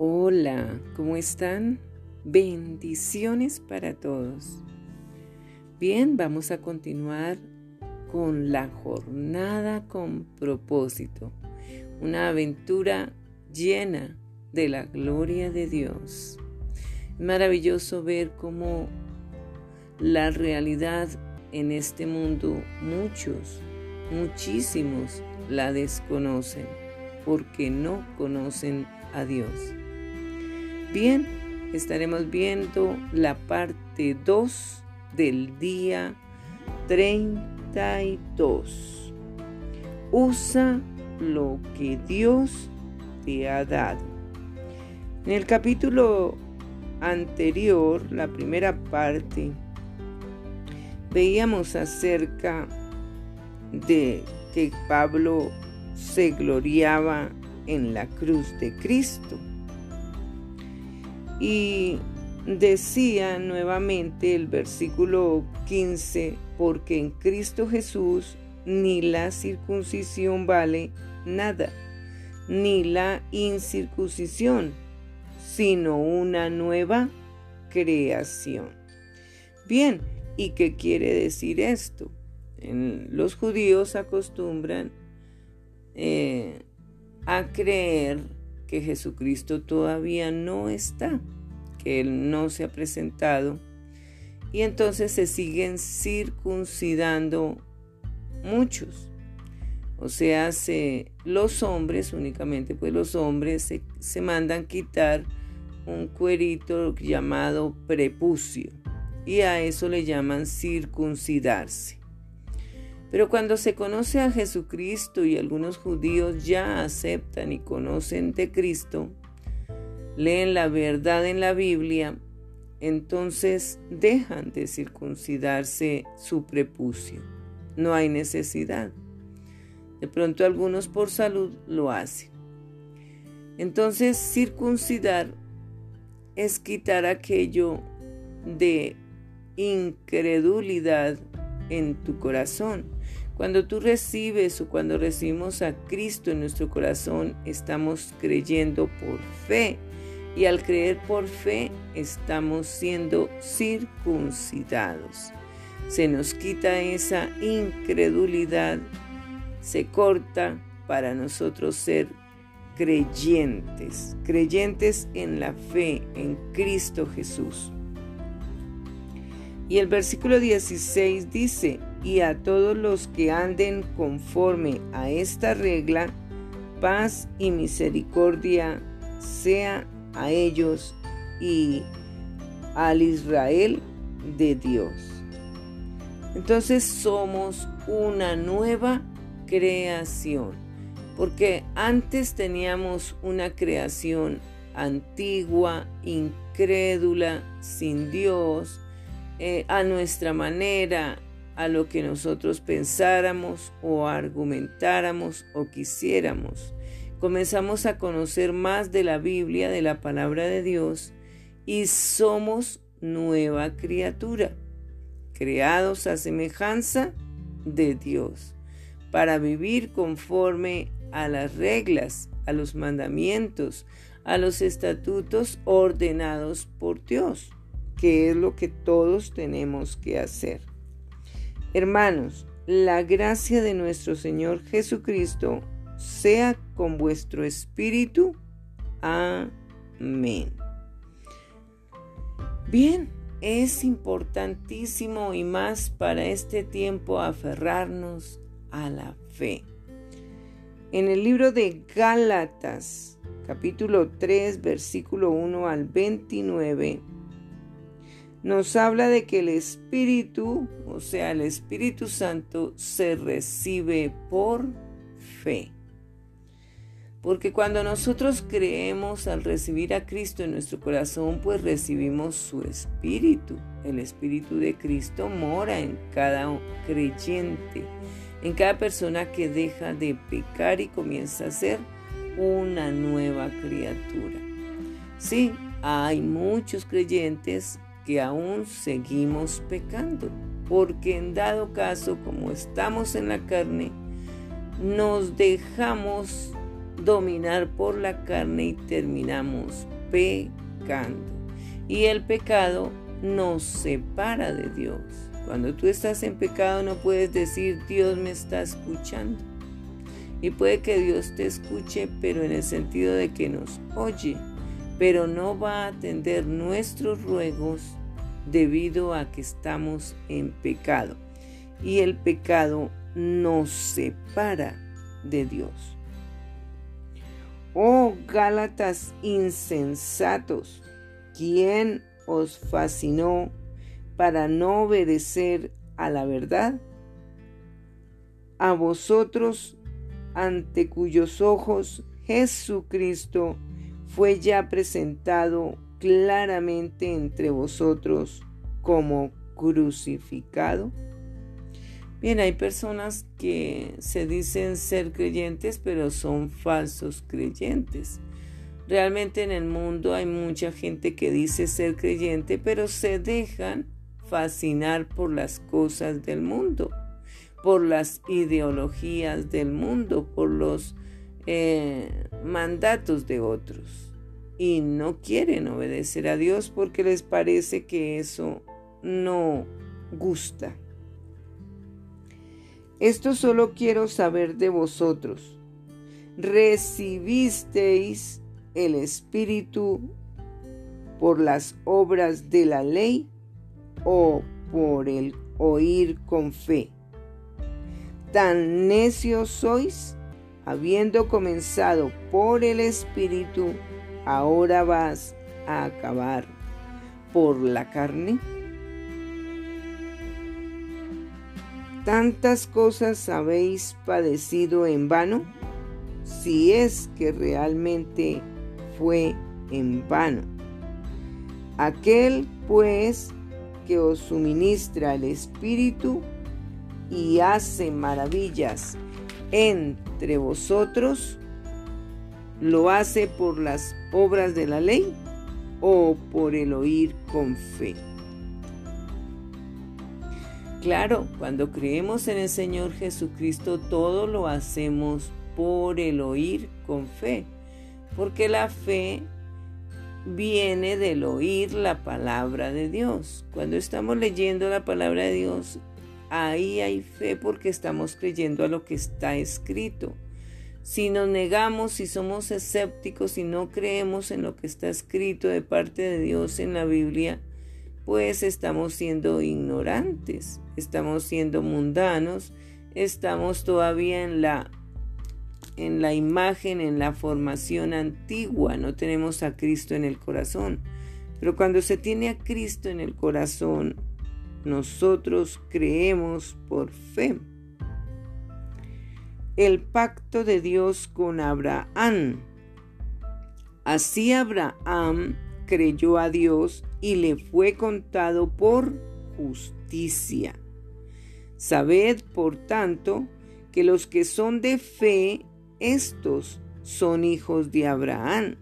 Hola, ¿cómo están? Bendiciones para todos. Bien, vamos a continuar con la jornada con propósito, una aventura llena de la gloria de Dios. Maravilloso ver cómo la realidad en este mundo muchos, muchísimos la desconocen porque no conocen a Dios. Bien, estaremos viendo la parte 2 del día 32. Usa lo que Dios te ha dado. En el capítulo anterior, la primera parte, veíamos acerca de que Pablo se gloriaba en la cruz de Cristo y decía nuevamente el versículo 15, porque en Cristo Jesús ni la circuncisión vale nada, ni la incircuncisión, sino una nueva creación. Bien, ¿y qué quiere decir esto? los judíos acostumbran eh, a creer que Jesucristo todavía no está, que Él no se ha presentado, y entonces se siguen circuncidando muchos. O sea, los hombres únicamente, pues los hombres se, se mandan quitar un cuerito llamado prepucio y a eso le llaman circuncidarse. Pero cuando se conoce a Jesucristo y algunos judíos ya aceptan y conocen de Cristo, leen la verdad en la Biblia, entonces dejan de circuncidarse su prepucio. No hay necesidad. De pronto algunos por salud lo hacen. Entonces circuncidar es quitar aquello de incredulidad en tu corazón cuando tú recibes o cuando recibimos a Cristo en nuestro corazón, estamos creyendo por fe. Y al creer por fe, estamos siendo circuncidados. Se nos quita esa incredulidad, se corta para nosotros ser creyentes, creyentes en la fe en Cristo Jesús. Y el versículo 16 dice, y a todos los que anden conforme a esta regla, paz y misericordia sea a ellos y al Israel de Dios. Entonces somos una nueva creación, porque antes teníamos una creación antigua, incrédula, sin Dios, eh, a nuestra manera, a lo que nosotros pensáramos o argumentáramos o quisiéramos. Comenzamos a conocer más de la Biblia, de la palabra de Dios, y somos nueva criatura, creados a semejanza de Dios, para vivir conforme a las reglas, a los mandamientos, a los estatutos ordenados por Dios, que es lo que todos tenemos que hacer. Hermanos, la gracia de nuestro Señor Jesucristo sea con vuestro espíritu. Amén. Bien, es importantísimo y más para este tiempo aferrarnos a la fe. En el libro de Gálatas, capítulo 3, versículo 1 al 29, nos habla de que el Espíritu, o sea, el Espíritu Santo, se recibe por fe. Porque cuando nosotros creemos al recibir a Cristo en nuestro corazón, pues recibimos su Espíritu. El Espíritu de Cristo mora en cada creyente, en cada persona que deja de pecar y comienza a ser una nueva criatura. Sí, hay muchos creyentes que aún seguimos pecando, porque en dado caso, como estamos en la carne, nos dejamos dominar por la carne y terminamos pecando. Y el pecado nos separa de Dios. Cuando tú estás en pecado no puedes decir Dios me está escuchando. Y puede que Dios te escuche, pero en el sentido de que nos oye, pero no va a atender nuestros ruegos debido a que estamos en pecado. Y el pecado nos separa de Dios. Oh Gálatas insensatos, ¿quién os fascinó para no obedecer a la verdad? A vosotros, ante cuyos ojos Jesucristo fue ya presentado claramente entre vosotros como crucificado. Bien, hay personas que se dicen ser creyentes, pero son falsos creyentes. Realmente en el mundo hay mucha gente que dice ser creyente, pero se dejan fascinar por las cosas del mundo, por las ideologías del mundo, por los eh, mandatos de otros. Y no quieren obedecer a Dios porque les parece que eso no gusta. Esto solo quiero saber de vosotros. ¿Recibisteis el Espíritu por las obras de la ley o por el oír con fe? Tan necios sois, habiendo comenzado por el Espíritu, ahora vas a acabar por la carne. tantas cosas habéis padecido en vano, si es que realmente fue en vano. Aquel pues que os suministra el Espíritu y hace maravillas entre vosotros, ¿lo hace por las obras de la ley o por el oír con fe? Claro, cuando creemos en el Señor Jesucristo, todo lo hacemos por el oír con fe, porque la fe viene del oír la palabra de Dios. Cuando estamos leyendo la palabra de Dios, ahí hay fe porque estamos creyendo a lo que está escrito. Si nos negamos, si somos escépticos, si no creemos en lo que está escrito de parte de Dios en la Biblia, pues estamos siendo ignorantes, estamos siendo mundanos, estamos todavía en la en la imagen, en la formación antigua, no tenemos a Cristo en el corazón. Pero cuando se tiene a Cristo en el corazón, nosotros creemos por fe. El pacto de Dios con Abraham. Así Abraham creyó a Dios y le fue contado por justicia. Sabed, por tanto, que los que son de fe, estos son hijos de Abraham.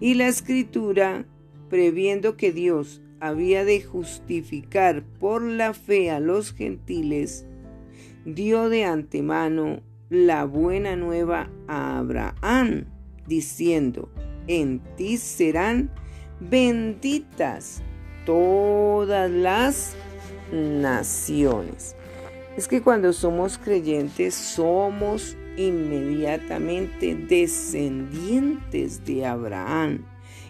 Y la escritura, previendo que Dios había de justificar por la fe a los gentiles, dio de antemano la buena nueva a Abraham, diciendo, en ti serán benditas todas las naciones. Es que cuando somos creyentes somos inmediatamente descendientes de Abraham.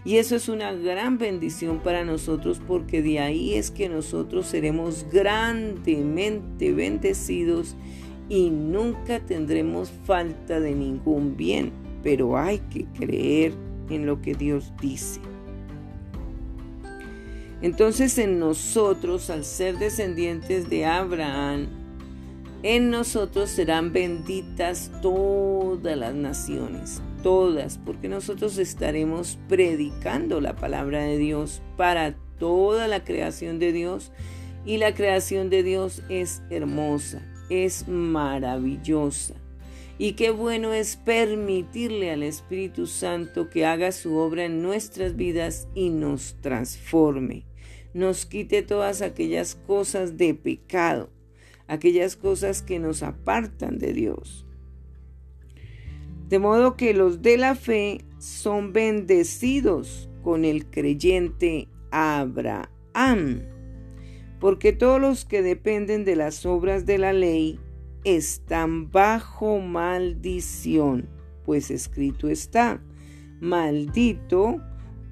Y eso es una gran bendición para nosotros porque de ahí es que nosotros seremos grandemente bendecidos y nunca tendremos falta de ningún bien. Pero hay que creer en lo que Dios dice. Entonces en nosotros, al ser descendientes de Abraham, en nosotros serán benditas todas las naciones, todas, porque nosotros estaremos predicando la palabra de Dios para toda la creación de Dios y la creación de Dios es hermosa, es maravillosa. Y qué bueno es permitirle al Espíritu Santo que haga su obra en nuestras vidas y nos transforme, nos quite todas aquellas cosas de pecado, aquellas cosas que nos apartan de Dios. De modo que los de la fe son bendecidos con el creyente Abraham, porque todos los que dependen de las obras de la ley están bajo maldición, pues escrito está, maldito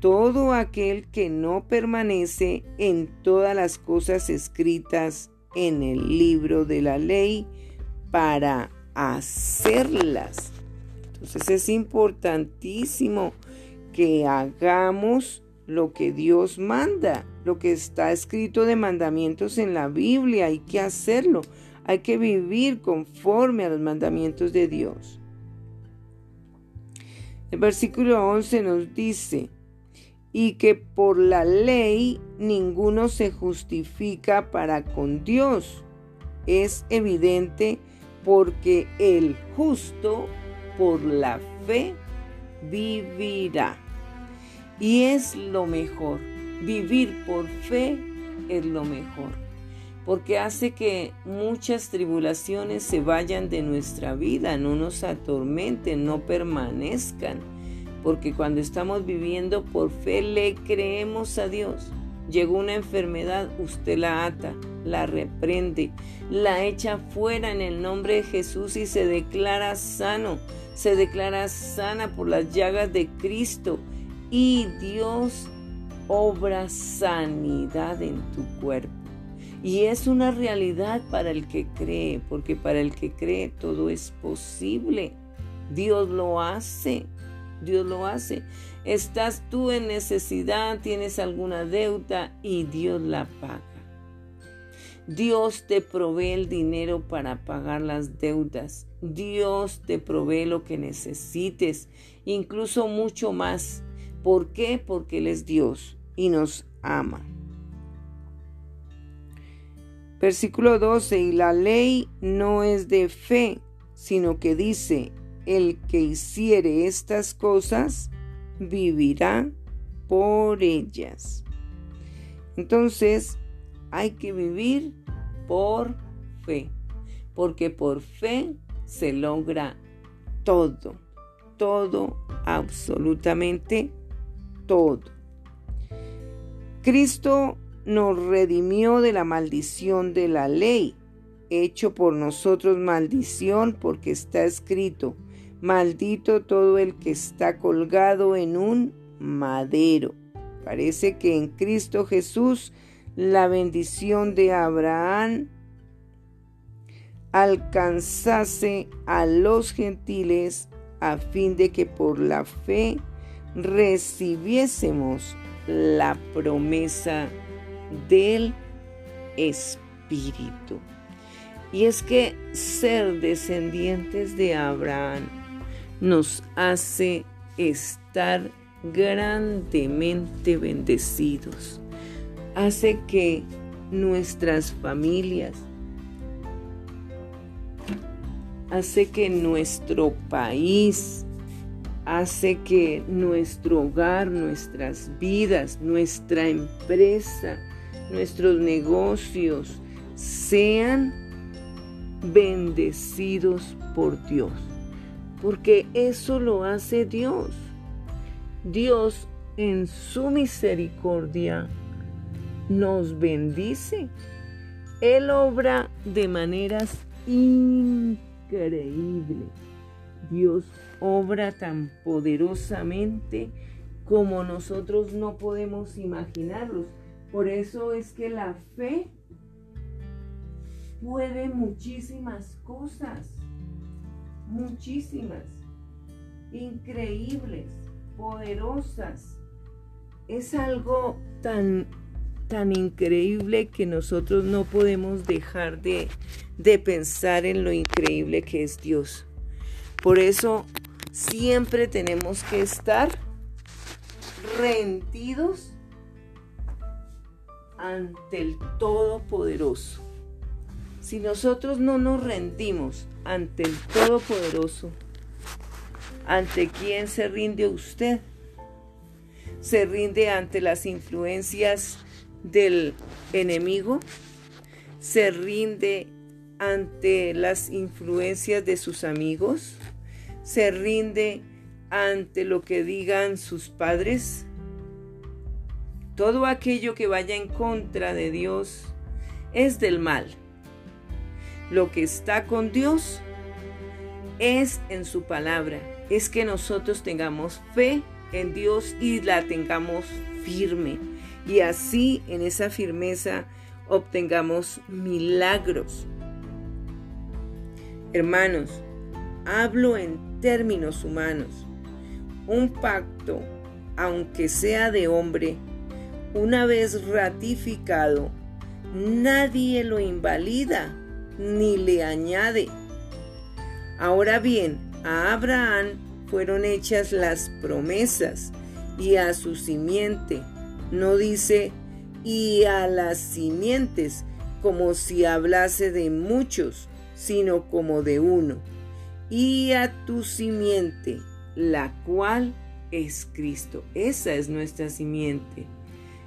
todo aquel que no permanece en todas las cosas escritas en el libro de la ley para hacerlas. Entonces es importantísimo que hagamos lo que Dios manda, lo que está escrito de mandamientos en la Biblia, hay que hacerlo. Hay que vivir conforme a los mandamientos de Dios. El versículo 11 nos dice, y que por la ley ninguno se justifica para con Dios. Es evidente porque el justo por la fe vivirá. Y es lo mejor. Vivir por fe es lo mejor porque hace que muchas tribulaciones se vayan de nuestra vida, no nos atormenten, no permanezcan, porque cuando estamos viviendo por fe le creemos a Dios. Llegó una enfermedad, usted la ata, la reprende, la echa fuera en el nombre de Jesús y se declara sano, se declara sana por las llagas de Cristo y Dios obra sanidad en tu cuerpo. Y es una realidad para el que cree, porque para el que cree todo es posible. Dios lo hace, Dios lo hace. Estás tú en necesidad, tienes alguna deuda y Dios la paga. Dios te provee el dinero para pagar las deudas. Dios te provee lo que necesites, incluso mucho más. ¿Por qué? Porque Él es Dios y nos ama. Versículo 12, y la ley no es de fe, sino que dice, el que hiciere estas cosas, vivirá por ellas. Entonces, hay que vivir por fe, porque por fe se logra todo, todo, absolutamente todo. Cristo nos redimió de la maldición de la ley, hecho por nosotros maldición porque está escrito, maldito todo el que está colgado en un madero. Parece que en Cristo Jesús la bendición de Abraham alcanzase a los gentiles a fin de que por la fe recibiésemos la promesa del Espíritu. Y es que ser descendientes de Abraham nos hace estar grandemente bendecidos. Hace que nuestras familias, hace que nuestro país, hace que nuestro hogar, nuestras vidas, nuestra empresa, nuestros negocios sean bendecidos por Dios. Porque eso lo hace Dios. Dios en su misericordia nos bendice. Él obra de maneras increíbles. Dios obra tan poderosamente como nosotros no podemos imaginarlos. Por eso es que la fe puede muchísimas cosas, muchísimas, increíbles, poderosas. Es algo tan, tan increíble que nosotros no podemos dejar de, de pensar en lo increíble que es Dios. Por eso siempre tenemos que estar rendidos ante el Todopoderoso. Si nosotros no nos rendimos ante el Todopoderoso, ¿ante quién se rinde usted? ¿Se rinde ante las influencias del enemigo? ¿Se rinde ante las influencias de sus amigos? se rinde ante lo que digan sus padres? Todo aquello que vaya en contra de Dios es del mal. Lo que está con Dios es en su palabra, es que nosotros tengamos fe en Dios y la tengamos firme. Y así en esa firmeza obtengamos milagros. Hermanos, hablo en términos humanos. Un pacto, aunque sea de hombre, una vez ratificado, nadie lo invalida ni le añade. Ahora bien, a Abraham fueron hechas las promesas y a su simiente. No dice y a las simientes como si hablase de muchos, sino como de uno. Y a tu simiente, la cual es Cristo. Esa es nuestra simiente.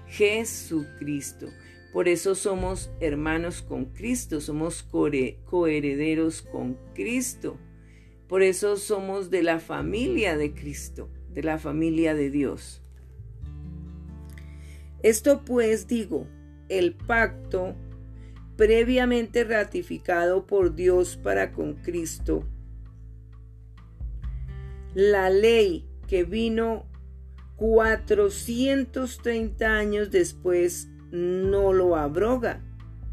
Jesucristo. Por eso somos hermanos con Cristo, somos coherederos con Cristo. Por eso somos de la familia de Cristo, de la familia de Dios. Esto pues digo, el pacto previamente ratificado por Dios para con Cristo, la ley que vino 430 años después no lo abroga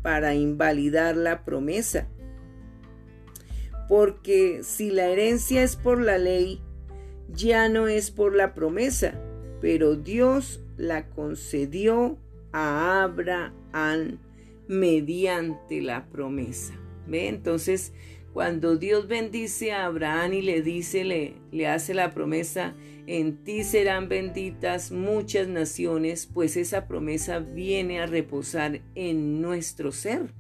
para invalidar la promesa. Porque si la herencia es por la ley, ya no es por la promesa, pero Dios la concedió a Abraham mediante la promesa. ¿Ve? Entonces, cuando Dios bendice a Abraham y le dice, le, le hace la promesa, en ti serán benditas muchas naciones, pues esa promesa viene a reposar en nuestro ser.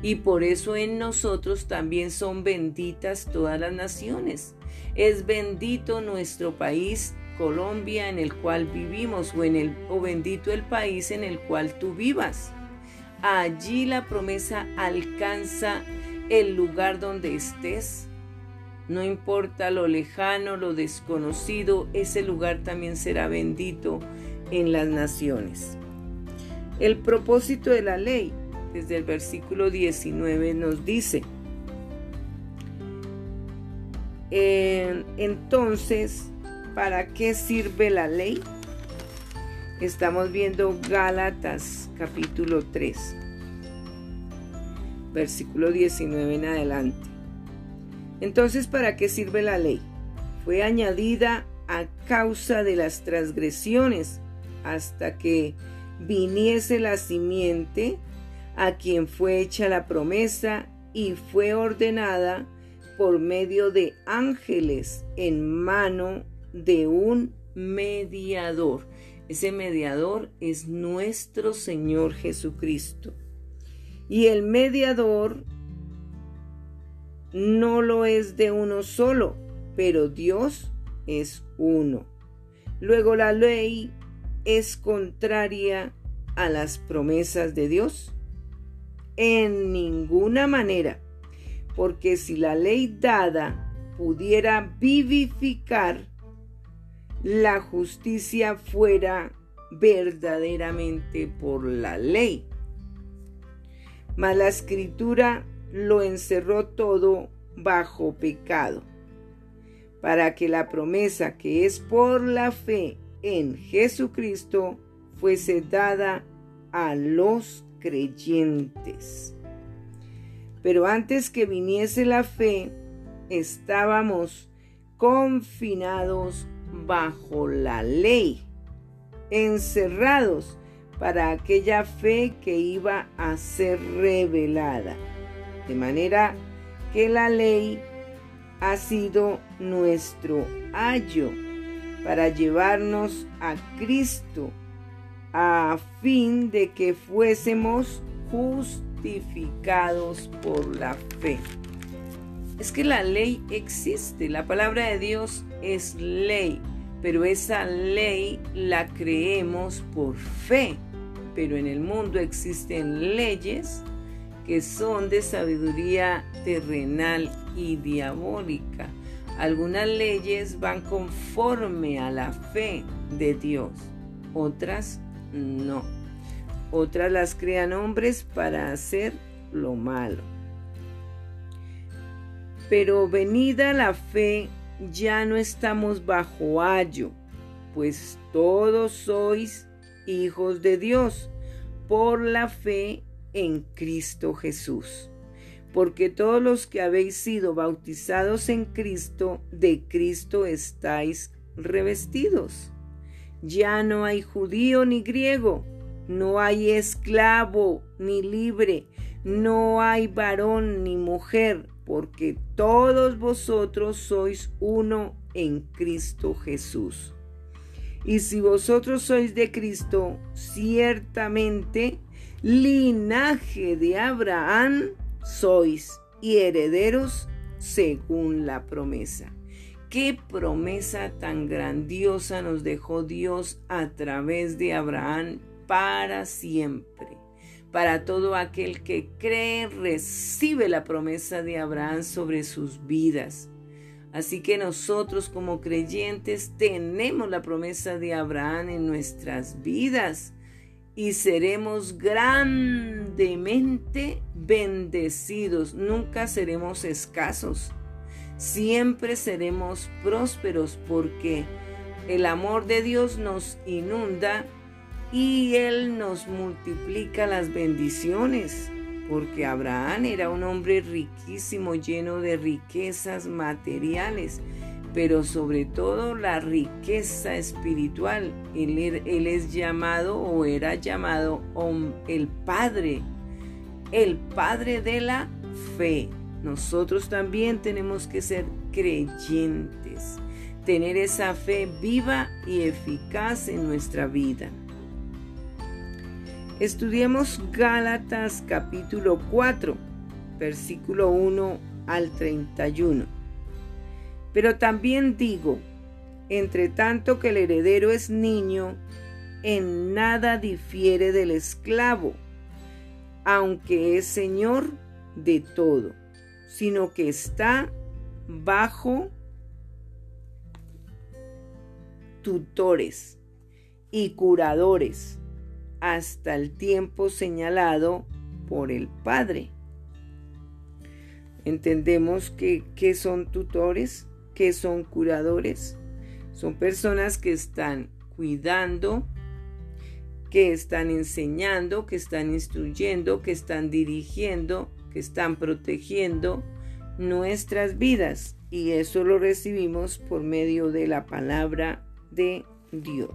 Y por eso en nosotros también son benditas todas las naciones. Es bendito nuestro país, Colombia, en el cual vivimos, o, en el, o bendito el país en el cual tú vivas. Allí la promesa alcanza el lugar donde estés. No importa lo lejano, lo desconocido, ese lugar también será bendito en las naciones. El propósito de la ley, desde el versículo 19, nos dice, entonces, ¿para qué sirve la ley? Estamos viendo Gálatas capítulo 3 versículo 19 en adelante. Entonces, ¿para qué sirve la ley? Fue añadida a causa de las transgresiones hasta que viniese la simiente a quien fue hecha la promesa y fue ordenada por medio de ángeles en mano de un mediador. Ese mediador es nuestro Señor Jesucristo. Y el mediador no lo es de uno solo, pero Dios es uno. Luego la ley es contraria a las promesas de Dios. En ninguna manera, porque si la ley dada pudiera vivificar, la justicia fuera verdaderamente por la ley mas la escritura lo encerró todo bajo pecado, para que la promesa que es por la fe en Jesucristo fuese dada a los creyentes. Pero antes que viniese la fe, estábamos confinados bajo la ley, encerrados para aquella fe que iba a ser revelada. De manera que la ley ha sido nuestro ayo para llevarnos a Cristo a fin de que fuésemos justificados por la fe. Es que la ley existe, la palabra de Dios es ley, pero esa ley la creemos por fe pero en el mundo existen leyes que son de sabiduría terrenal y diabólica. Algunas leyes van conforme a la fe de Dios, otras no. Otras las crean hombres para hacer lo malo. Pero venida la fe, ya no estamos bajo ayo, pues todos sois hijos de Dios por la fe en Cristo Jesús. Porque todos los que habéis sido bautizados en Cristo, de Cristo estáis revestidos. Ya no hay judío ni griego, no hay esclavo ni libre, no hay varón ni mujer, porque todos vosotros sois uno en Cristo Jesús. Y si vosotros sois de Cristo, ciertamente linaje de Abraham sois y herederos según la promesa. Qué promesa tan grandiosa nos dejó Dios a través de Abraham para siempre. Para todo aquel que cree, recibe la promesa de Abraham sobre sus vidas. Así que nosotros como creyentes tenemos la promesa de Abraham en nuestras vidas y seremos grandemente bendecidos. Nunca seremos escasos. Siempre seremos prósperos porque el amor de Dios nos inunda y Él nos multiplica las bendiciones, porque Abraham era un hombre riquísimo, lleno de riquezas materiales, pero sobre todo la riqueza espiritual. Él, él es llamado o era llamado el Padre, el Padre de la fe. Nosotros también tenemos que ser creyentes, tener esa fe viva y eficaz en nuestra vida. Estudiemos Gálatas capítulo 4, versículo 1 al 31. Pero también digo, entre tanto que el heredero es niño, en nada difiere del esclavo, aunque es señor de todo, sino que está bajo tutores y curadores hasta el tiempo señalado por el Padre. Entendemos que, ¿qué son tutores? ¿Qué son curadores? Son personas que están cuidando, que están enseñando, que están instruyendo, que están dirigiendo, que están protegiendo nuestras vidas. Y eso lo recibimos por medio de la palabra de Dios.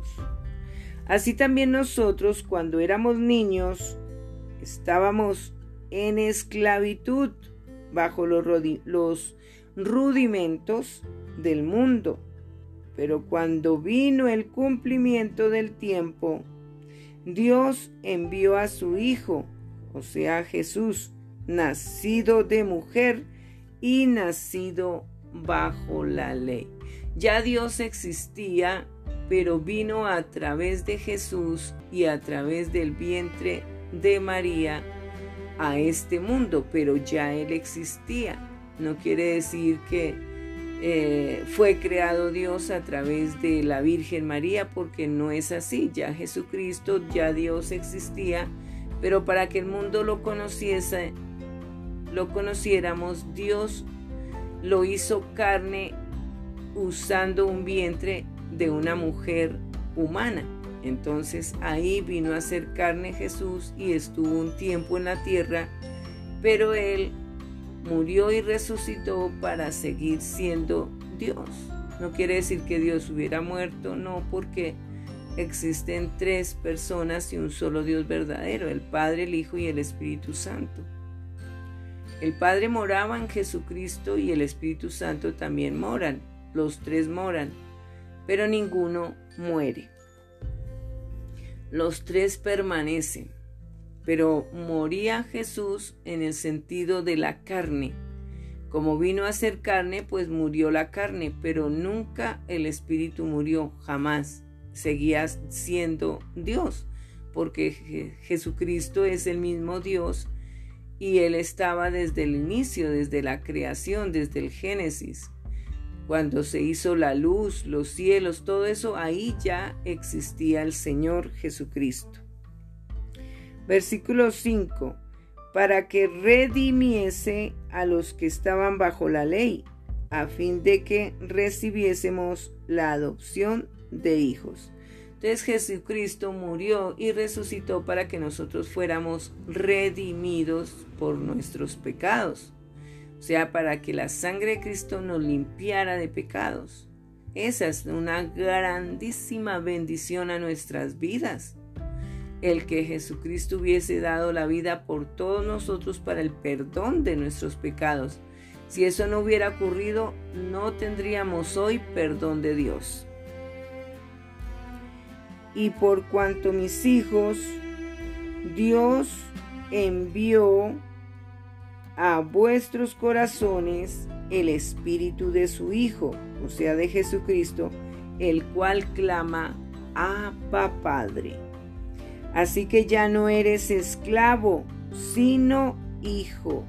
Así también nosotros cuando éramos niños estábamos en esclavitud bajo los, rudimentos del mundo. Pero cuando vino el cumplimiento del tiempo, Dios envió a su Hijo, o sea Jesús, nacido de mujer y nacido bajo la ley. Ya Dios existía pero vino a través de Jesús y a través del vientre de María a este mundo, pero ya Él existía. No quiere decir que eh, fue creado Dios a través de la Virgen María, porque no es así. Ya Jesucristo, ya Dios existía, pero para que el mundo lo conociese, lo conociéramos, Dios lo hizo carne usando un vientre de una mujer humana. Entonces ahí vino a ser carne Jesús y estuvo un tiempo en la tierra, pero él murió y resucitó para seguir siendo Dios. No quiere decir que Dios hubiera muerto, no, porque existen tres personas y un solo Dios verdadero, el Padre, el Hijo y el Espíritu Santo. El Padre moraba en Jesucristo y el Espíritu Santo también moran, los tres moran pero ninguno muere. Los tres permanecen, pero moría Jesús en el sentido de la carne. Como vino a ser carne, pues murió la carne, pero nunca el Espíritu murió, jamás. Seguía siendo Dios, porque Jesucristo es el mismo Dios y Él estaba desde el inicio, desde la creación, desde el Génesis Cuando se hizo la luz, los cielos, todo eso, ahí ya existía el Señor Jesucristo. Versículo 5. Para que redimiese a los que estaban bajo la ley, a fin de que recibiésemos la adopción de hijos. Entonces Jesucristo murió y resucitó para que nosotros fuéramos redimidos por nuestros pecados. Sea, para que la sangre de Cristo nos limpiara de pecados. Esa es una grandísima bendición a nuestras vidas. El que Jesucristo hubiese dado la vida por todos nosotros para el perdón de nuestros pecados. Si eso no hubiera ocurrido, no tendríamos hoy perdón de Dios y por cuanto mis hijos, Dios envió a vuestros corazones el espíritu de su Hijo, o sea, de Jesucristo, el cual clama, Abba Padre. Así que ya no eres esclavo, sino hijo,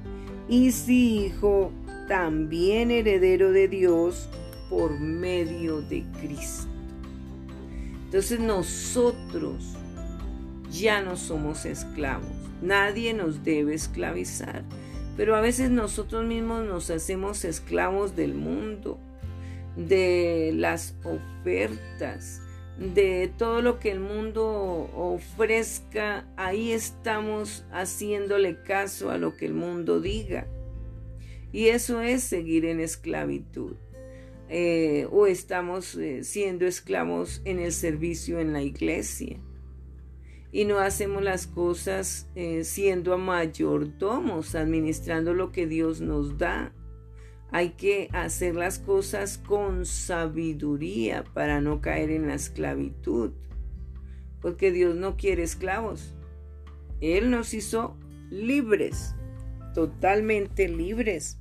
y si hijo, también heredero de Dios por medio de Cristo. Entonces nosotros ya no somos esclavos. Nadie nos debe esclavizar. Pero a veces nosotros mismos nos hacemos esclavos del mundo, de las ofertas, de todo lo que el mundo ofrezca. Ahí estamos haciéndole caso a lo que el mundo diga. Y eso es seguir en esclavitud. Eh, o estamos eh, siendo esclavos en el servicio en la iglesia y no hacemos las cosas eh, siendo mayordomos, administrando lo que Dios nos da. Hay que hacer las cosas con sabiduría para no caer en la esclavitud, porque Dios no quiere esclavos. Él nos hizo libres, totalmente libres,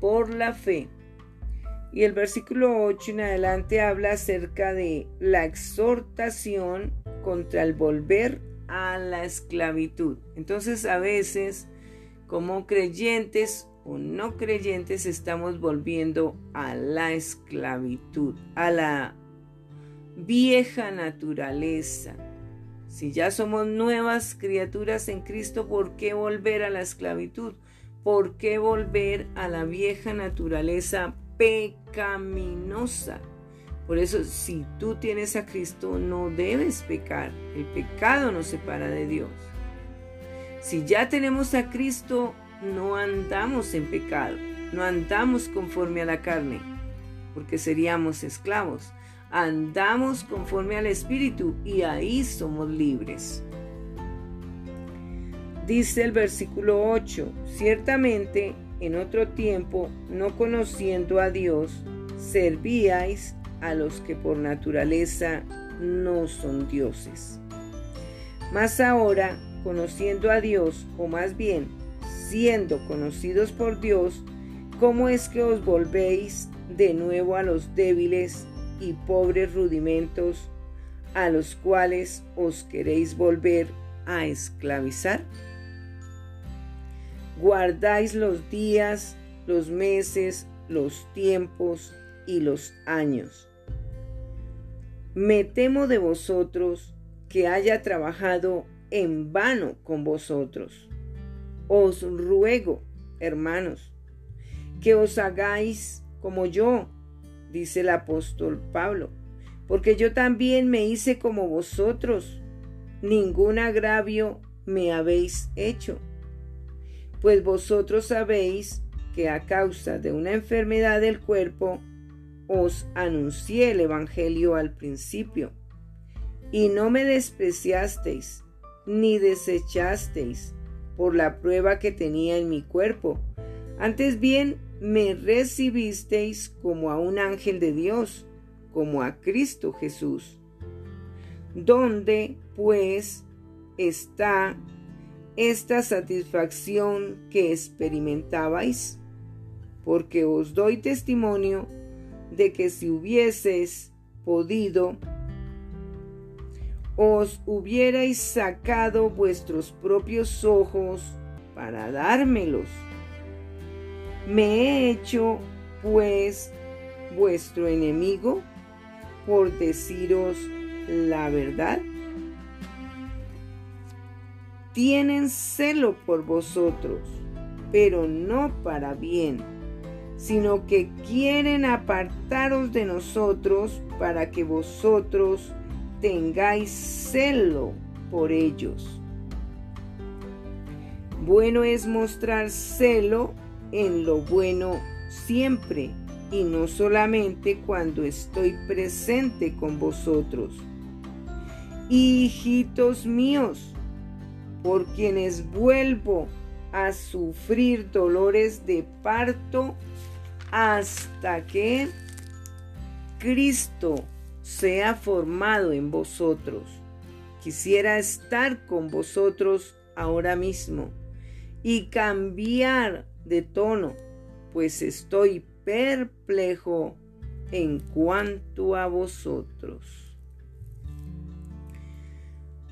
por la fe. Y el versículo 8 en adelante habla acerca de la exhortación contra el volver a la esclavitud. Entonces a veces como creyentes o no creyentes estamos volviendo a la esclavitud, a la vieja naturaleza. Si ya somos nuevas criaturas en Cristo, ¿por qué volver a la esclavitud? ¿Por qué volver a la vieja naturaleza pecaminosa. Por eso, si tú tienes a Cristo, no debes pecar. El pecado nos separa de Dios. Si ya tenemos a Cristo, no andamos en pecado, no andamos conforme a la carne, porque seríamos esclavos. Andamos conforme al Espíritu y ahí somos libres. Dice el versículo 8, ciertamente en otro tiempo, no conociendo a Dios, servíais a los que por naturaleza no son dioses. Mas ahora, conociendo a Dios, o más bien, siendo conocidos por Dios, ¿cómo es que os volvéis de nuevo a los débiles y pobres rudimentos a los cuales os queréis volver a esclavizar? guardáis los días, los meses, los tiempos y los años. Me temo de vosotros que haya trabajado en vano con vosotros. Os ruego, hermanos, que os hagáis como yo, dice el apóstol Pablo, porque yo también me hice como vosotros. Ningún agravio me habéis hecho pues vosotros sabéis que a causa de una enfermedad del cuerpo os anuncié el Evangelio al principio, y no me despreciasteis, ni desechasteis por la prueba que tenía en mi cuerpo, antes bien me recibisteis como a un ángel de Dios, como a Cristo Jesús. ¿Dónde, pues, está esta satisfacción que experimentabais, porque os doy testimonio de que si hubieses podido, os hubierais sacado vuestros propios ojos para dármelos. Me he hecho pues vuestro enemigo por deciros la verdad? Tienen celo por vosotros, pero no para bien, sino que quieren apartaros de nosotros para que vosotros tengáis celo por ellos. Bueno es mostrar celo en lo bueno siempre y no solamente cuando estoy presente con vosotros. Hijitos míos, por quienes vuelvo a sufrir dolores de parto hasta que Cristo sea formado en vosotros. Quisiera estar con vosotros ahora mismo y cambiar de tono, pues estoy perplejo en cuanto a vosotros.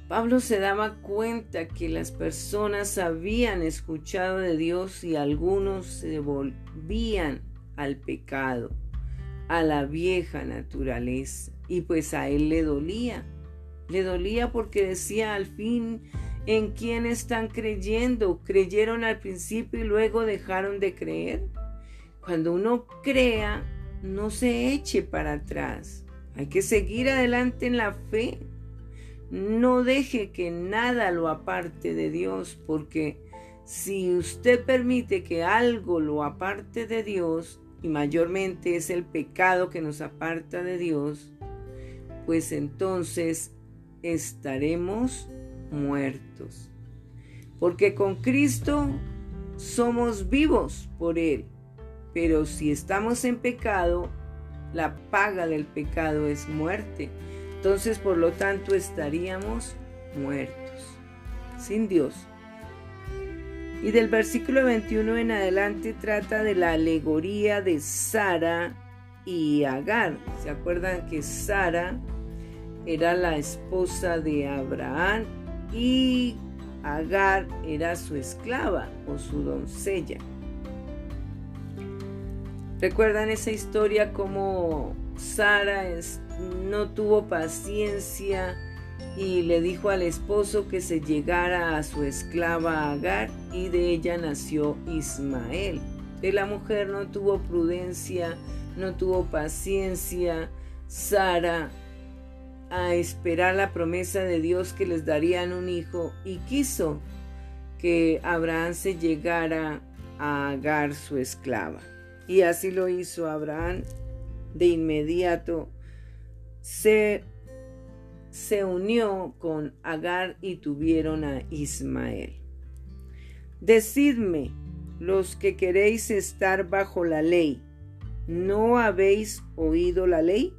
Pablo se daba cuenta que las personas habían escuchado de Dios y algunos se volvían al pecado, a la vieja naturaleza, y pues a él le dolía. Le dolía porque decía al fin en quién están creyendo. Creyeron al principio y luego dejaron de creer. Cuando uno crea, no se eche para atrás. Hay que seguir adelante en la fe. No deje que nada lo aparte de Dios, porque si usted permite que algo lo aparte de Dios, y mayormente es el pecado que nos aparta de Dios, pues entonces estaremos muertos. Porque con Cristo somos vivos por Él. Pero si estamos en pecado, la paga del pecado es muerte. Entonces, por lo tanto, estaríamos muertos, sin Dios. Y del versículo 21 en adelante trata de la alegoría de Sara y Agar. ¿Se acuerdan que Sara era la esposa de Abraham y Agar era su esclava o su doncella? ¿Recuerdan esa historia como Sara no tuvo paciencia y le dijo al esposo que se llegara a su esclava Agar y de ella nació Ismael? De la mujer no tuvo prudencia, no tuvo paciencia, Sara a esperar la promesa de Dios que les darían un hijo y quiso que Abraham se llegara a Agar su esclava. Y así lo hizo Abraham. De inmediato se, se unió con Agar y tuvieron a Ismael. Decidme, los que queréis estar bajo la ley, ¿no habéis oído la ley?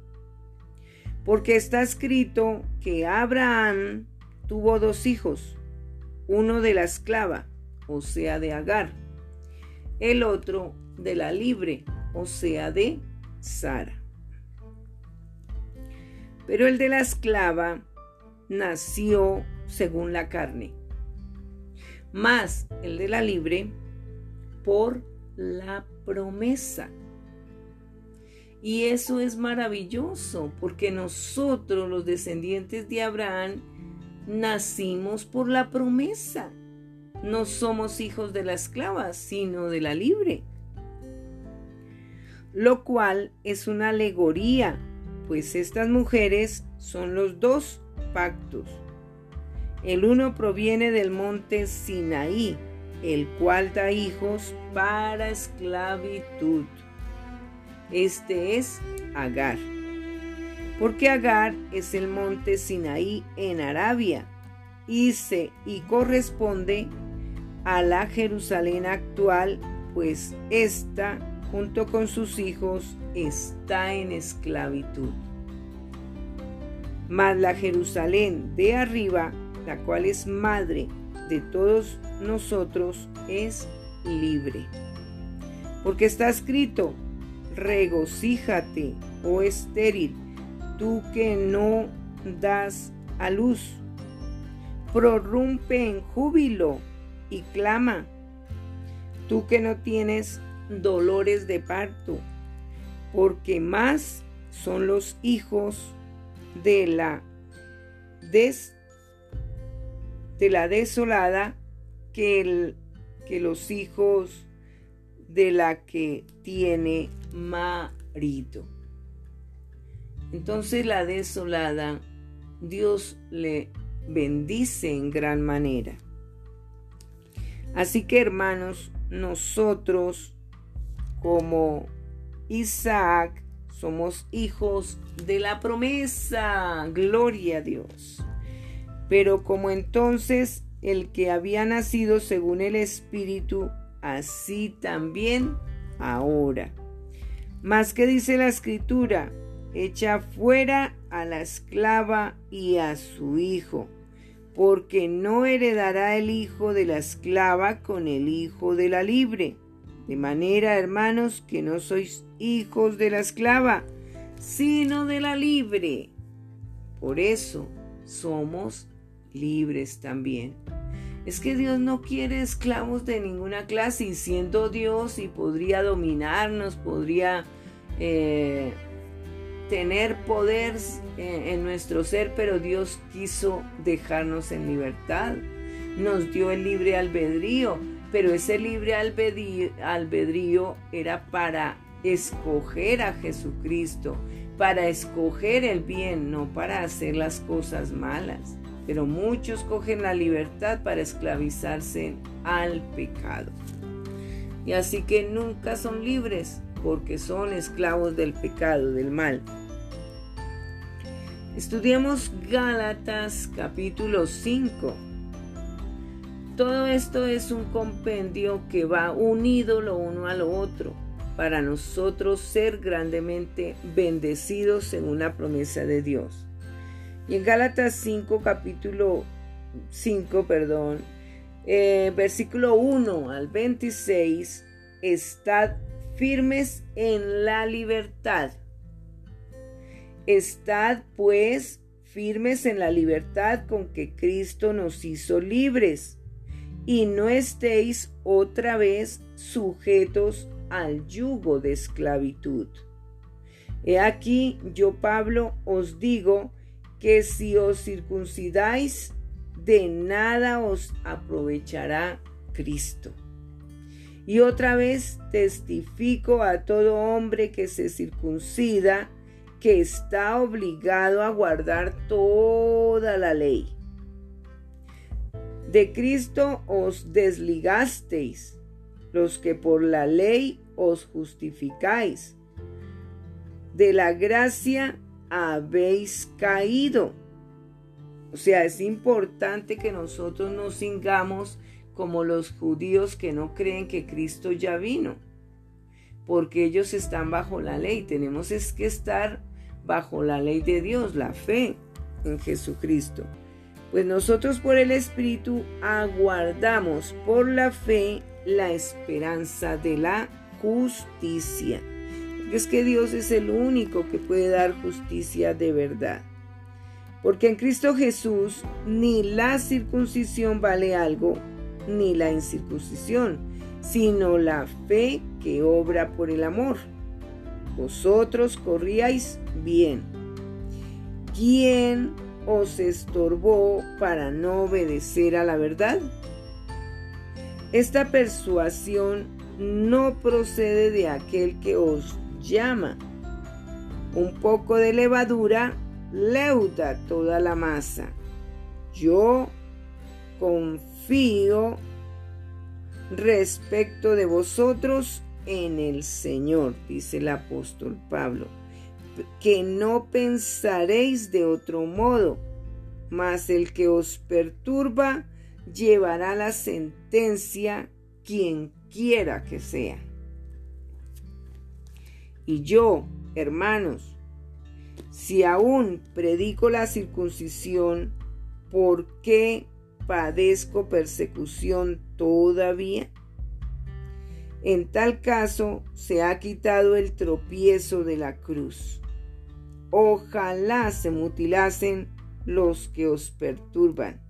Porque está escrito que Abraham tuvo dos hijos, uno de la esclava, o sea, de Agar, el otro de la libre, o sea, de Sara. Pero el de la esclava nació según la carne, más el de la libre por la promesa. Y eso es maravilloso, porque nosotros, los descendientes de Abraham, nacimos por la promesa. No somos hijos de la esclava, sino de la libre lo cual es una alegoría, pues estas mujeres son los dos pactos. El uno proviene del monte Sinaí, el cual da hijos para esclavitud. Este es Agar. Porque Agar es el monte Sinaí en Arabia y, se, y corresponde a la Jerusalén actual, pues esta junto con sus hijos, está en esclavitud. Mas la Jerusalén de arriba, la cual es madre de todos nosotros, es libre. Porque está escrito, regocíjate, oh estéril, tú que no das a luz. Prorrumpe en júbilo y clama, tú que no tienes dolores de parto, porque más son los hijos de la des, de la desolada que, el, que los hijos de la que tiene marido. Entonces la desolada, Dios le bendice en gran manera. Así que hermanos, nosotros como Isaac somos hijos de la promesa. Gloria a Dios. Pero como entonces el que había nacido según el Espíritu, así también ahora. Más que dice la Escritura, echa fuera a la esclava y a su hijo, porque no heredará el hijo de la esclava con el hijo de la libre. De manera, hermanos, que no sois hijos de la esclava, sino de la libre. Por eso somos libres también. Es que Dios no quiere esclavos de ninguna clase y siendo Dios y podría dominarnos, podría eh, tener poder eh, en nuestro ser, pero Dios quiso dejarnos en libertad. Nos dio el libre albedrío, pero ese libre albedrío, era para escoger a Jesucristo, para escoger el bien, no para hacer las cosas malas. Pero muchos cogen la libertad para esclavizarse al pecado. Y así que nunca son libres porque son esclavos del pecado, del mal. Estudiamos Gálatas capítulo 5. Todo esto es un compendio que va unido lo uno a lo otro para nosotros ser grandemente bendecidos según la promesa de Dios. Y en Gálatas 5 capítulo 5, perdón, eh, versículo 1 al 26, estad firmes en la libertad. Estad pues firmes en la libertad con que Cristo nos hizo libres, y no estéis otra vez sujetos al yugo de esclavitud. He aquí yo Pablo os digo que si os circuncidáis, de nada os aprovechará Cristo. Y otra vez testifico a todo hombre que se circuncida que está obligado a guardar toda la ley. De Cristo os desligasteis, los que por la ley os justificáis. De la gracia habéis caído. O sea, es importante que nosotros nos singamos como los judíos que no creen que Cristo ya vino, porque ellos están bajo la ley. Tenemos es que estar bajo la ley de Dios, la fe en Jesucristo. Pues nosotros por el Espíritu aguardamos por la fe la esperanza de la justicia. Es que Dios es el único que puede dar justicia de verdad. Porque en Cristo Jesús ni la circuncisión vale algo, ni la incircuncisión, sino la fe que obra por el amor. Vosotros corríais bien. ¿Quién os estorbó para no obedecer a la verdad? Esta persuasión no procede de aquel que os llama. Un poco de levadura leuda toda la masa. Yo confío respecto de vosotros en el Señor, dice el apóstol Pablo, que no pensaréis de otro modo, mas el que os perturba llevará la sentencia quien quiera que sea. Y yo, hermanos, si aún predico la circuncisión, ¿por qué padezco persecución todavía? En tal caso se ha quitado el tropiezo de la cruz. Ojalá se mutilasen los que os perturban,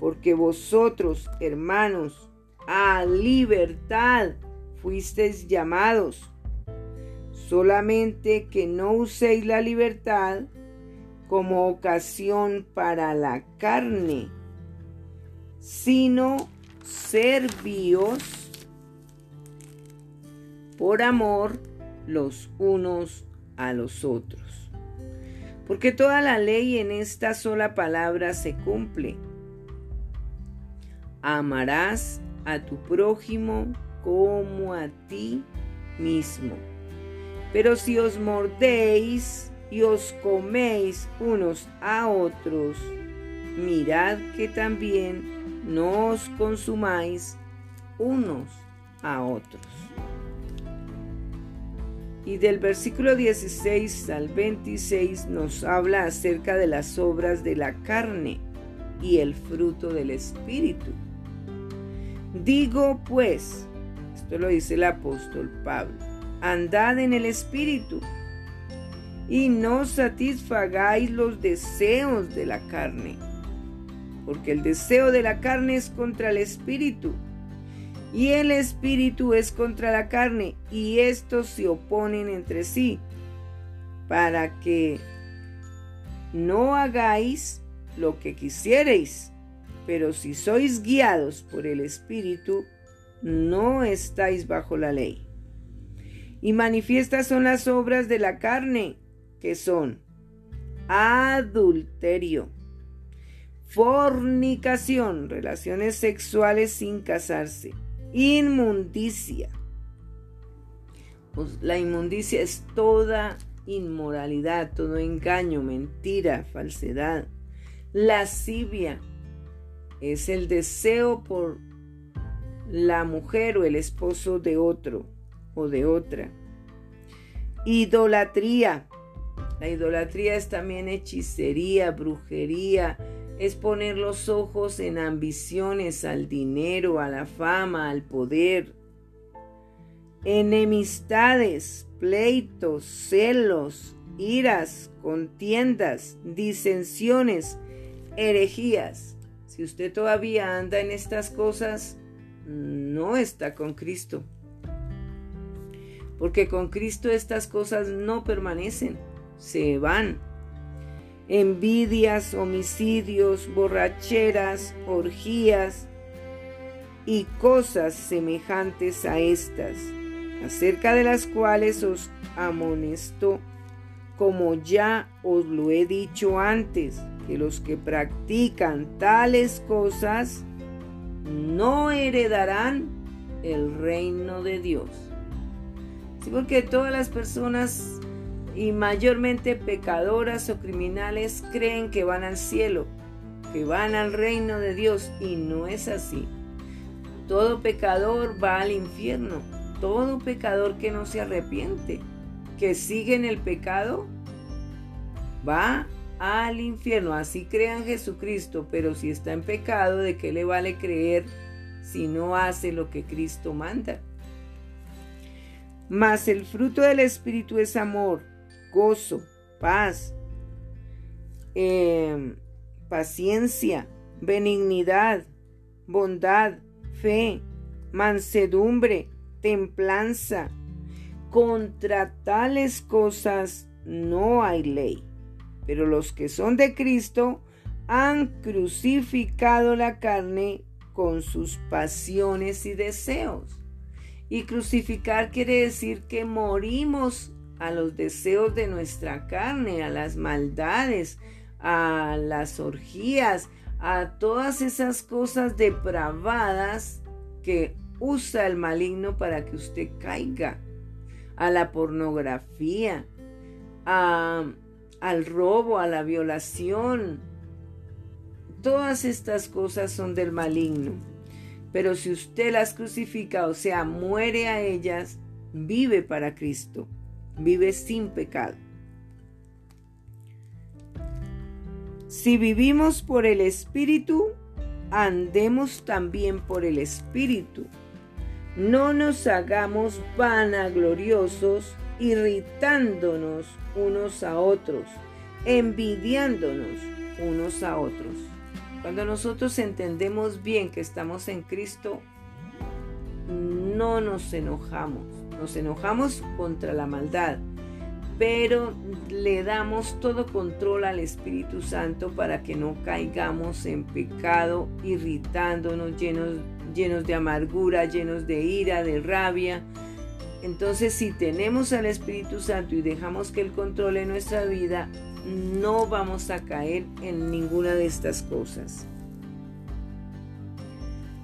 porque vosotros, hermanos, a libertad fuisteis llamados. Solamente que no uséis la libertad como ocasión para la carne, sino servíos por amor los unos a los otros. Porque toda la ley en esta sola palabra se cumple. Amarás a tu prójimo como a ti mismo. Pero si os mordéis y os coméis unos a otros, mirad que también no os consumáis unos a otros. Y del versículo 16 al 26 nos habla acerca de las obras de la carne y el fruto del Espíritu. Digo pues, esto lo dice el apóstol Pablo, andad en el Espíritu y no satisfagáis los deseos de la carne, porque el deseo de la carne es contra el Espíritu y el Espíritu es contra la carne y estos se oponen entre sí para que no hagáis lo que quisierais. Pero si sois guiados por el Espíritu, no estáis bajo la ley. Y manifiestas son las obras de la carne, que son adulterio, fornicación, relaciones sexuales sin casarse, inmundicia. Pues la inmundicia es toda inmoralidad, todo engaño, mentira, falsedad. Lascivia, es el deseo por la mujer o el esposo de otro o de otra. Idolatría. La idolatría es también hechicería, brujería, es poner los ojos en ambiciones al dinero, a la fama, al poder. Enemistades, pleitos, celos, iras, contiendas, disensiones, herejías si usted todavía anda en estas cosas, no está con Cristo. Porque con Cristo estas cosas no permanecen, se van. Envidias, homicidios, borracheras, orgías y cosas semejantes a estas, acerca de las cuales os amonesto, como ya os lo he dicho antes que los que practican tales cosas no heredarán el reino de Dios. Sí, porque todas las personas y mayormente pecadoras o criminales creen que van al cielo, que van al reino de Dios y no es así. Todo pecador va al infierno, todo pecador que no se arrepiente, que sigue en el pecado, va al infierno. Así crean Jesucristo, pero si está en pecado, ¿de qué le vale creer si no hace lo que Cristo manda? Mas el fruto del Espíritu es amor, gozo, paz, em, paciencia, benignidad, bondad, fe, mansedumbre, templanza. Contra tales cosas no hay ley. Pero los que son de Cristo han crucificado la carne con sus pasiones y deseos. Y crucificar quiere decir que morimos a los deseos de nuestra carne, a las maldades, a las orgías, a todas esas cosas depravadas que usa el maligno para que usted caiga, a la pornografía, a al robo, a la violación. Todas estas cosas son del maligno. Pero si usted las crucifica, o sea, muere a ellas, vive para Cristo, vive sin pecado. Si vivimos por el Espíritu, andemos también por el Espíritu. No nos hagamos vanagloriosos irritándonos unos a otros, envidiándonos unos a otros. Cuando nosotros entendemos bien que estamos en Cristo, no nos enojamos, nos enojamos contra la maldad, pero le damos todo control al Espíritu Santo para que no caigamos en pecado, irritándonos, llenos, llenos de amargura, llenos de ira, de rabia. Entonces, si tenemos al Espíritu Santo y dejamos que Él controle nuestra vida, no vamos a caer en ninguna de estas cosas.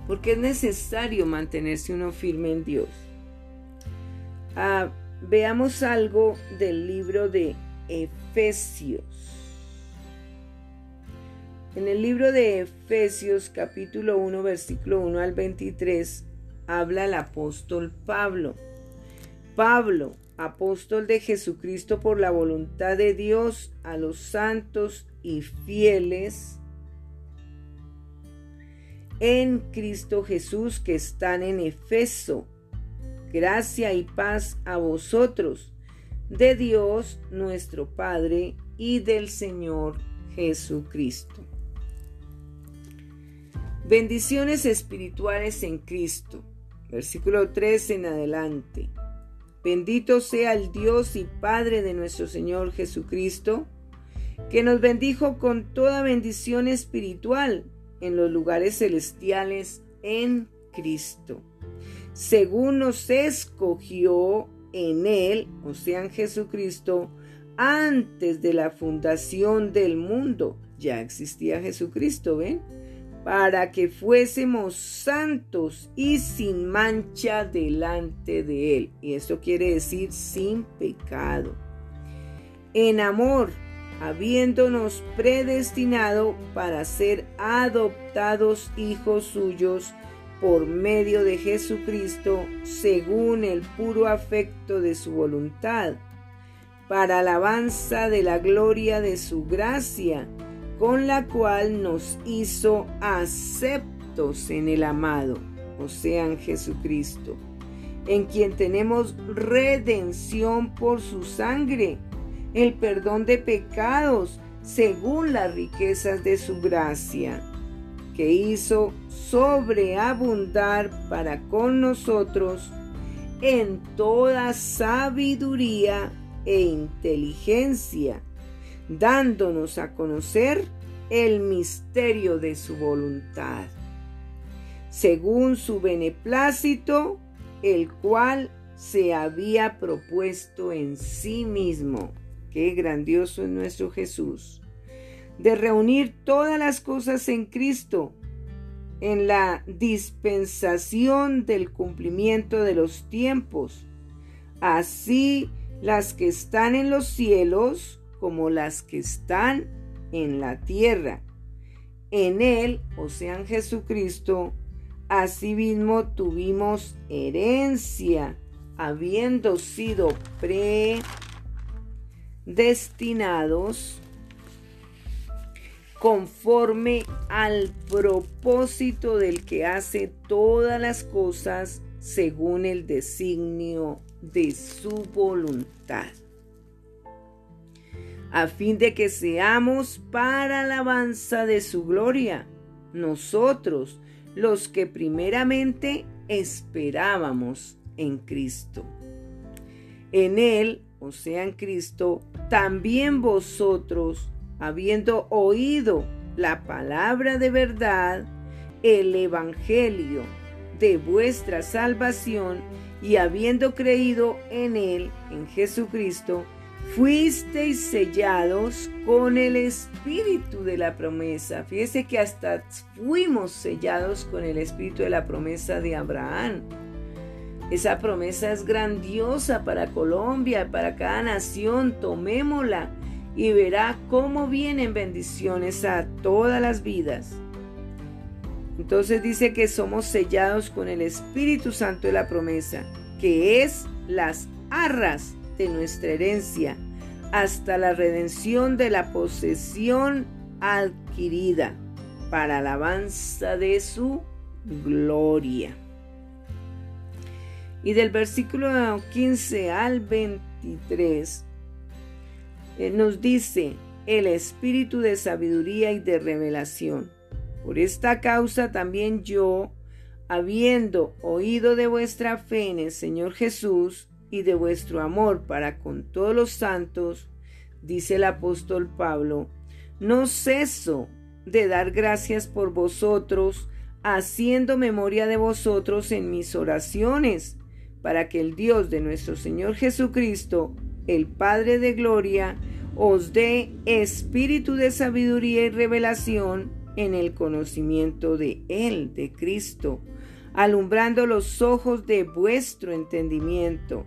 Porque es necesario mantenerse uno firme en Dios. Ah, Veamos algo del libro de Efesios. En el libro de Efesios capítulo 1 versículo 1 al 23 habla el apóstol Pablo. Pablo, apóstol de Jesucristo por la voluntad de Dios a los santos y fieles en Cristo Jesús que están en Efeso Gracia y paz a vosotros, de Dios nuestro Padre y del Señor Jesucristo. Bendiciones espirituales en Cristo. Versículo 3 en adelante. Bendito sea el Dios y Padre de nuestro Señor Jesucristo, que nos bendijo con toda bendición espiritual en los lugares celestiales en Cristo según nos escogió en Él, o sea, en Jesucristo, antes de la fundación del mundo. Ya existía Jesucristo, ¿ven? Para que fuésemos santos y sin mancha delante de Él. Y esto quiere decir sin pecado. En amor, habiéndonos predestinado para ser adoptados hijos suyos por medio de Jesucristo según el puro afecto de su voluntad, para alabanza de la gloria de su gracia, con la cual nos hizo aceptos en el amado, o sea, en Jesucristo, en quien tenemos redención por su sangre, el perdón de pecados, según las riquezas de su gracia que hizo sobreabundar para con nosotros en toda sabiduría e inteligencia, dándonos a conocer el misterio de su voluntad, según su beneplácito, el cual se había propuesto en sí mismo. Qué grandioso es nuestro Jesús de reunir todas las cosas en Cristo, en la dispensación del cumplimiento de los tiempos, así las que están en los cielos como las que están en la tierra. En Él, o sea, en Jesucristo, asimismo tuvimos herencia, habiendo sido predestinados conforme al propósito del que hace todas las cosas según el designio de su voluntad, a fin de que seamos para alabanza de su gloria, nosotros los que primeramente esperábamos en Cristo. En Él, o sea, en Cristo, también vosotros, habiendo oído la palabra de verdad, el Evangelio de vuestra salvación, y habiendo creído en él, en Jesucristo, fuisteis sellados con el espíritu de la promesa. Fíjese que hasta fuimos sellados con el espíritu de la promesa de Abraham. Esa promesa es grandiosa para Colombia, para cada nación. Tomémosla y verá cómo vienen bendiciones a todas las vidas. Entonces dice que somos sellados con el Espíritu Santo de la promesa, que es las arras de nuestra herencia, hasta la redención de la posesión adquirida, para alabanza de su gloria. Y del versículo 15 al 23 eh, nos dice el espíritu de sabiduría y de revelación. Por esta causa también yo, habiendo oído de vuestra fe en el Señor Jesús y de vuestro amor para con todos los santos, dice el apóstol Pablo, no ceso de dar gracias por vosotros, haciendo memoria de vosotros en mis oraciones, para que el Dios de nuestro Señor Jesucristo, el Padre de Gloria, os dé espíritu de sabiduría y revelación en el conocimiento de Él, de Cristo, alumbrando los ojos de vuestro entendimiento,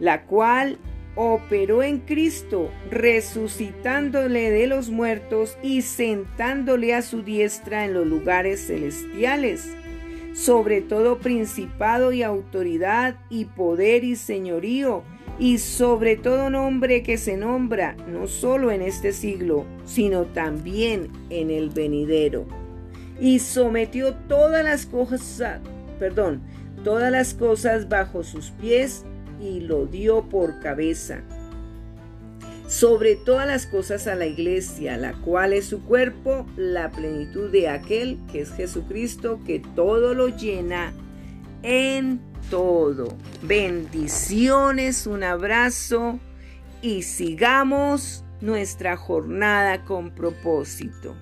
la cual operó en Cristo, resucitándole de los muertos y sentándole a su diestra en los lugares celestiales, sobre todo principado y autoridad y poder y señorío, y sobre todo nombre que se nombra no solo en este siglo, sino también en el venidero. Y sometió todas las cosas, perdón, todas las cosas bajo sus pies y lo dio por cabeza. Sobre todas las cosas a la iglesia, la cual es su cuerpo, la plenitud de aquel que es Jesucristo, que todo lo llena en todo. Bendiciones, un abrazo y sigamos nuestra jornada con propósito.